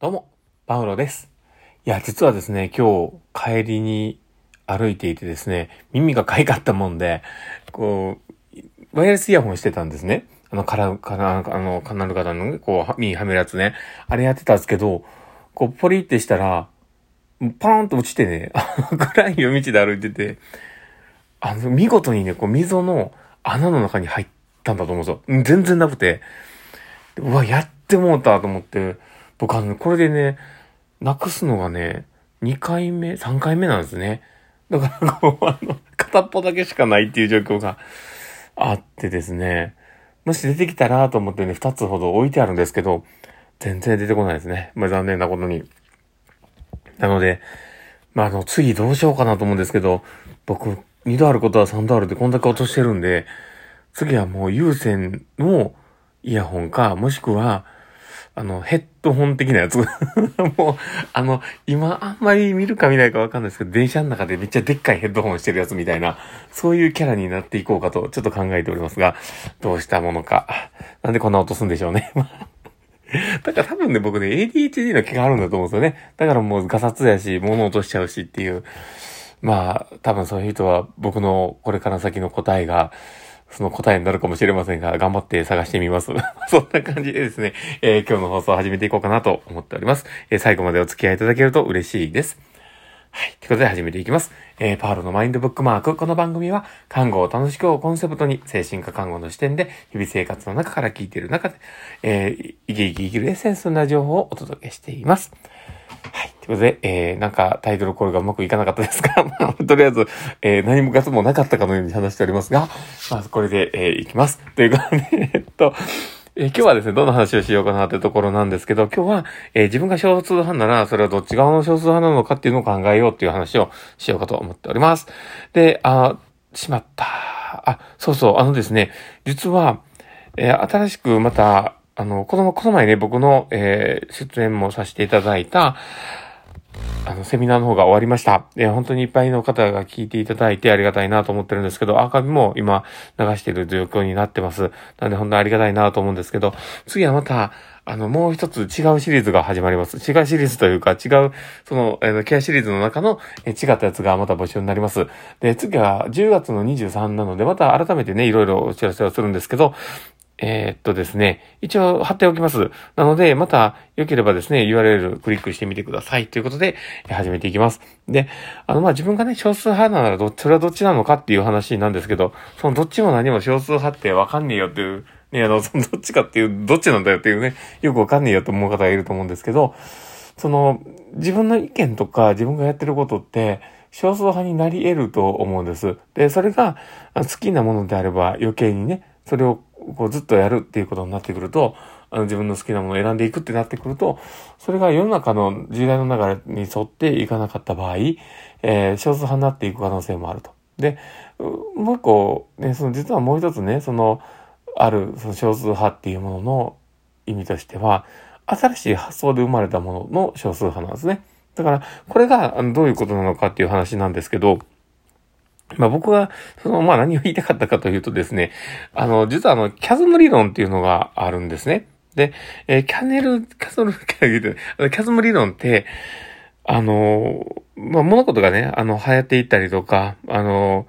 どうも、パウロです。いや、実はですね、今日帰りに歩いていてですね、耳がかゆかったもんで、こう、ワイヤレスイヤホンしてたんですね。あの、カラ、カラ、あの、カナル型の、こう、耳はめるやつね。あれやってたんですけど、こう、ポリってしたら、パーンと落ちてね、暗い夜道で歩いてて、あの、見事にね、こう、溝の穴の中に入ったんだと思うんですよ。全然なくて、うわ、やってもうたと思って、僕あの、これでね、なくすのがね、2回目、3回目なんですね。だから、こう、あの、片っぽだけしかないっていう状況があってですね、もし出てきたらと思ってね、2つほど置いてあるんですけど、全然出てこないですね。まあ残念なことに。なので、まああの、次どうしようかなと思うんですけど、僕、2度あることは3度あるってこんだけ落としてるんで、次はもう有線のイヤホンか、もしくは、あの、ヘッドホン的なやつ。もう、あの、今あんまり見るか見ないかわかんないですけど、電車の中でめっちゃでっかいヘッドホンしてるやつみたいな、そういうキャラになっていこうかと、ちょっと考えておりますが、どうしたものか。なんでこんな落とすんでしょうね。だから多分ね、僕ね、ADHD の気があるんだと思うんですよね。だからもうガサツやし、物落としちゃうしっていう。まあ、多分そういう人は僕のこれから先の答えが、その答えになるかもしれませんが、頑張って探してみます。そんな感じでですね、えー今日の放送を始めていこうかなと思っております。えー最後までお付き合いいただけると嬉しいです。はい。ということで始めていきます。えーパールのマインドブックマーク。この番組は、看護を楽しくをコンセプトに、精神科看護の視点で、日々生活の中から聞いている中で、えー生き生き生きるエッセンスな情報をお届けしています。はい。ということで、えー、なんかタイトルコールがうまくいかなかったですが、とりあえず、えー、何もかつもなかったかのように話しておりますが、まずこれで、えー、いきます。ということで、えっと、え今日はですね、どんな話をしようかなというところなんですけど、今日は、えー自分が少数派なら、それはどっち側の少数派なのかっていうのを考えようっていう話をしようかと思っております。で、あ、しまった。あ、そうそう、あのですね、実は、えー新しくまた、あの、この、この前ね、僕の、えー出演もさせていただいた、あの、セミナーの方が終わりました。えー本当にいっぱいの方が聞いていただいてありがたいなと思ってるんですけど、アーカイブも今流している状況になってます。なので本当にありがたいなと思うんですけど、次はまた、あの、もう一つ違うシリーズが始まります。違うシリーズというか、違う、その、えーケアシリーズの中の、えー違ったやつがまた募集になります。で、次は10月の23なので、また改めてね、いろいろお知らせをするんですけど、えーっとですね、一応貼っておきます。なので、また良ければですね、URL クリックしてみてください。ということで、始めていきます。で、あの、ま、自分がね、少数派ならど、それはどっちなのかっていう話なんですけど、そのどっちも何も少数派ってわかんねえよっていう、ね、あの、そのどっちかっていう、どっちなんだよっていうね、よくわかんねえよと思う方がいると思うんですけど、その、自分の意見とか自分がやってることって、少数派になり得ると思うんです。で、それが好きなものであれば余計にね、それをこうずっとやるっていうことになってくると、あの自分の好きなものを選んでいくってなってくると、それが世の中の時代の流れに沿っていかなかった場合、えー少数派になっていく可能性もあると。で、もう一個、ね、その実はもう一つね、その、あるその少数派っていうものの意味としては、新しい発想で生まれたものの少数派なんですね。だから、これがどういうことなのかっていう話なんですけど、まあ僕が、その、まあ何を言いたかったかというとですね、あの、実はあの、キャズム理論っていうのがあるんですね。で、えーキャネル、キャズム、キャズム理論って、あの、まあ物事がね、あの、流行っていったりとか、あの、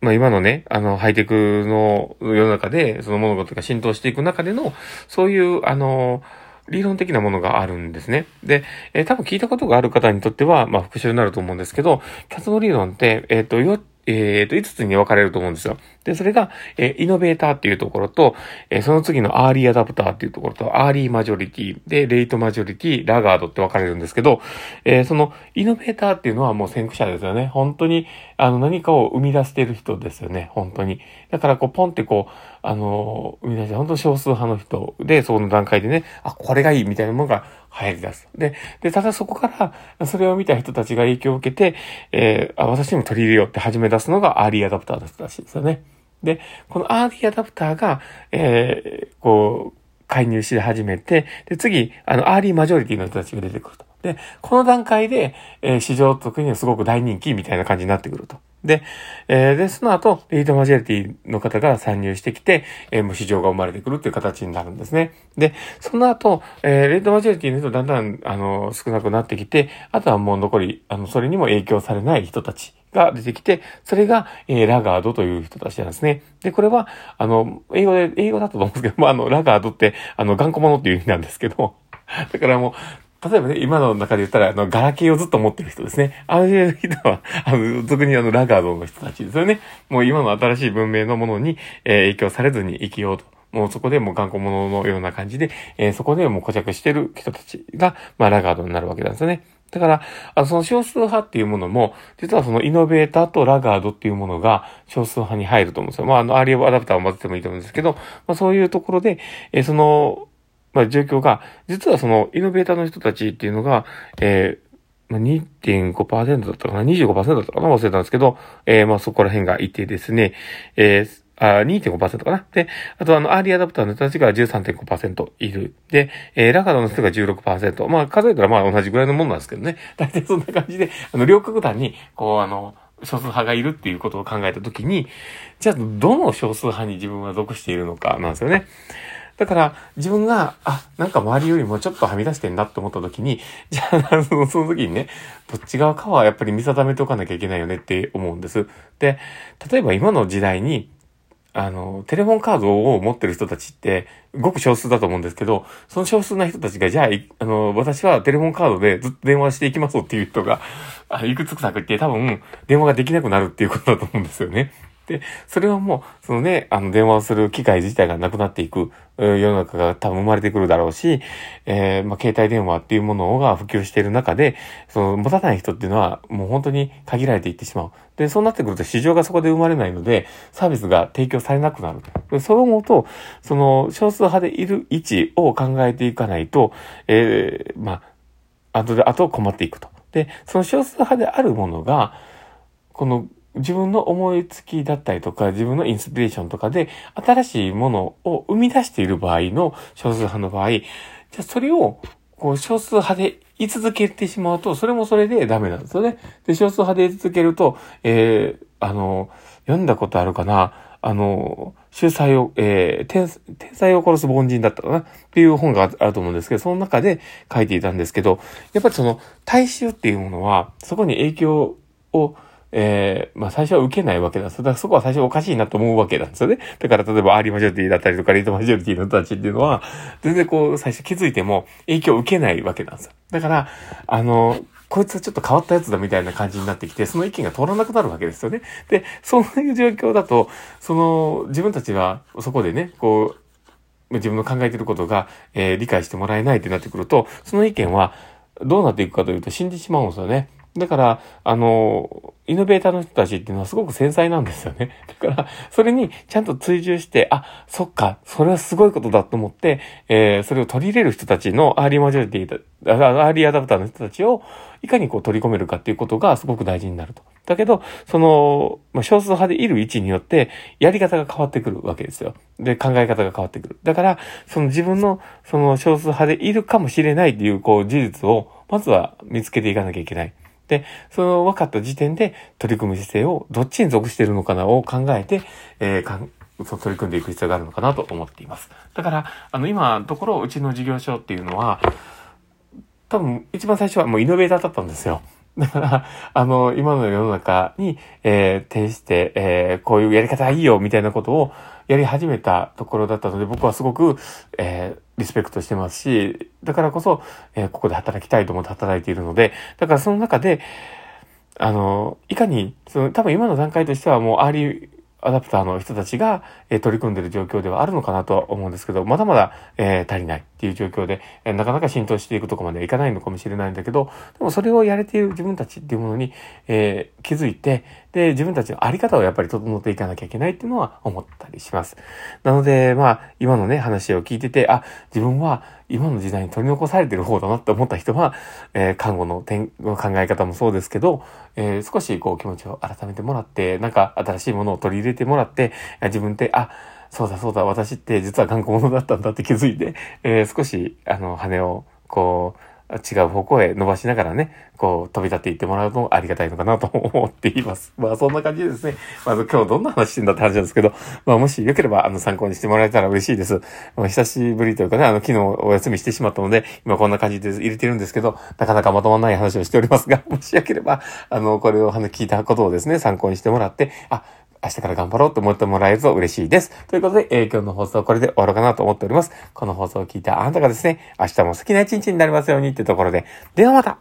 まあ今のね、あの、ハイテクの世の中で、その物事が浸透していく中での、そういう、あの、理論的なものがあるんですね。で、えー多分聞いたことがある方にとっては、まあ復習になると思うんですけど、キャズム理論って、えっ、と、よ、えっ、と、5つに分かれると思うんですよ。で、それが、えイノベーターっていうところと、えその次のアーリーアダプターっていうところと、アーリーマジョリティ、で、レイトマジョリティ、ラガードって分かれるんですけど、えーその、イノベーターっていうのはもう先駆者ですよね。本当に、あの、何かを生み出している人ですよね。本当に。だから、こう、ポンってこう、あの、生み出して、本当少数派の人で、その段階でね、あ、これがいいみたいなものが流行り出す。で、で、ただそこから、それを見た人たちが影響を受けて、えーあ、私にも取り入れようって始め出すのがアーリーアダプターだったらしいですよね。で、このアーリーアダプターが、えーこう、介入し始めて、で、次、あの、アーリーマジョリティの人たちが出てくると。で、この段階で、えー市場特にはすごく大人気みたいな感じになってくると。で、えー、で、その後、レイトマジョリティの方が参入してきて、えー、もう市場が生まれてくるっていう形になるんですね。で、その後、えー、レードマジョリティの人だんだん、あの、少なくなってきて、あとはもう残り、あの、それにも影響されない人たちが出てきて、それが、えー、ラガードという人たちなんですね。で、これは、あの、英語で、英語だったと思うんですけど、まあ、あの、ラガードって、あの、頑固者っていう意味なんですけど、だからもう、例えばね、今の中で言ったら、あの、ガラケーをずっと持ってる人ですね。ああいう人は、あの、特にあの、ラガードの人たちですよね。もう今の新しい文明のものに、えー、影響されずに生きようと。もうそこでもう頑固者のような感じで、えー、そこでもう固着してる人たちが、まあ、ラガードになるわけなんですよね。だから、あの、その少数派っていうものも、実はそのイノベーターとラガードっていうものが少数派に入ると思うんですよ。まあ、あの、アーリーアダプターを混ぜてもいいと思うんですけど、まあ、そういうところで、えー、その、まあ、状況が、実はその、イノベーターの人たちっていうのが、えー、まあ、2.5%だったかな ?25% だったかな？忘れたんですけど、えー、まあ、そこら辺がいてですね、えー、あ、2.5%かな。で、あとあの、アーリーアダプターの人たちが13.5%いる。で、えー、ラガドの人が16%。まあ、数えたらまあ同じぐらいのものなんですけどね。大体そんな感じで、あの、両極端に、こう、あの、少数派がいるっていうことを考えたときに、じゃあ、どの少数派に自分は属しているのかなんですよね。だから、自分が、あ、なんか周りよりもちょっとはみ出してんなって思った時に、じゃあ、その時にね、どっち側かはやっぱり見定めておかなきゃいけないよねって思うんです。で、例えば今の時代に、あの、テレフォンカードを持ってる人たちって、ごく少数だと思うんですけど、その少数な人たちが、じゃあ、あの、私はテレフォンカードでずっと電話していきますっていう人が、あいくつくなくって多分、電話ができなくなるっていうことだと思うんですよね。で、それはもう、そのね、あの、電話をする機会自体がなくなっていく、世の中が多分生まれてくるだろうし、えー、まあ、携帯電話っていうものが普及している中で、その、持たない人っていうのは、もう本当に限られていってしまう。で、そうなってくると市場がそこで生まれないので、サービスが提供されなくなる。でそう思うと、その、少数派でいる位置を考えていかないと、えー、まあ、後で、後困っていくと。で、その少数派であるものが、この自分の思いつきだったりとか、自分のインスピレーションとかで、新しいものを生み出している場合の少数派の場合、じゃあそれを、こう、少数派で居続けてしまうと、それもそれでダメなんですよね。で、少数派で居続けると、えー、あの、読んだことあるかな？あの、秀才を、えー、天、天才を殺す凡人だったかな？っていう本があると思うんですけど、その中で書いていたんですけど、やっぱりその、大衆っていうものは、そこに影響を、えー、まあ最初は受けないわけなんです。だからそこは最初おかしいなと思うわけなんですよね。だから例えばアーリーマジョリティだったりとかリートマジョリティの人たちっていうのは、全然こう最初気づいても影響を受けないわけなんですよ。だから、あの、こいつはちょっと変わったやつだみたいな感じになってきて、その意見が通らなくなるわけですよね。で、そういう状況だと、その、自分たちはそこでね、こう、自分の考えてることが、えー、理解してもらえないってなってくると、その意見はどうなっていくかというと死んでしまうんですよね。だから、あの、イノベーターの人たちっていうのはすごく繊細なんですよね。だから、それにちゃんと追従して、あ、そっか、それはすごいことだと思って、えー、それを取り入れる人たちのアーリーマジョリティ、アーリーアダプターの人たちを、いかにこう取り込めるかっていうことがすごく大事になると。だけど、その、まあ、少数派でいる位置によって、やり方が変わってくるわけですよ。で、考え方が変わってくる。だから、その自分の、その少数派でいるかもしれないっていう、こう、事実を、まずは見つけていかなきゃいけない。で、その分かった時点で取り組む姿勢をどっちに属しているのかなを考えて、えー、かん取り組んでいく必要があるのかなと思っています。だから、あの、今のところ、うちの事業所っていうのは、多分、一番最初はもうイノベーターだったんですよ。だから、あの、今の世の中に、えー、呈して、えー、こういうやり方がいいよ、みたいなことをやり始めたところだったので、僕はすごく、えー、リスペクトしてますし、だからこそ、えー、ここで働きたいと思って働いているので、だからその中で、あの、いかに、その、多分今の段階としてはもうアーリーアダプターの人たちが、えー、取り組んでる状況ではあるのかなとは思うんですけど、まだまだ、えー、足りないっていう状況で、えー、なかなか浸透していくとこまではいかないのかもしれないんだけど、でもそれをやれている自分たちっていうものに、え気づいて、で、自分たちのあり方をやっぱり整っていかなきゃいけないっていうのは思ったりします。なので、まあ、今のね、話を聞いてて、あ、自分は今の時代に取り残されてる方だなって思った人は、えー、看護の点の考え方もそうですけど、えー、少しこう気持ちを改めてもらって、なんか新しいものを取り入れてもらって、自分って、あ、そうだそうだ、私って実は頑固者だったんだって気づいて、えー、少し、あの、羽を、こう、違う方向へ伸ばしながらね、こう飛び立っていってもらうとありがたいのかなと思っています。まあそんな感じですね。まあ今日どんな話してんだって話なんですけど、まあもしよければあの参考にしてもらえたら嬉しいです。まあ、久しぶりというかね、あの昨日お休みしてしまったので、今こんな感じで入れてるんですけど、なかなかまとまらない話をしておりますが、もしよければ、あの、これを聞いたことをですね、参考にしてもらって、あ、明日から頑張ろうと思ってもらえると嬉しいです。ということで、えー、今日の放送はこれで終わろうかなと思っております。この放送を聞いたあなたがですね、明日も好きな一日になりますようにってところで、ではまた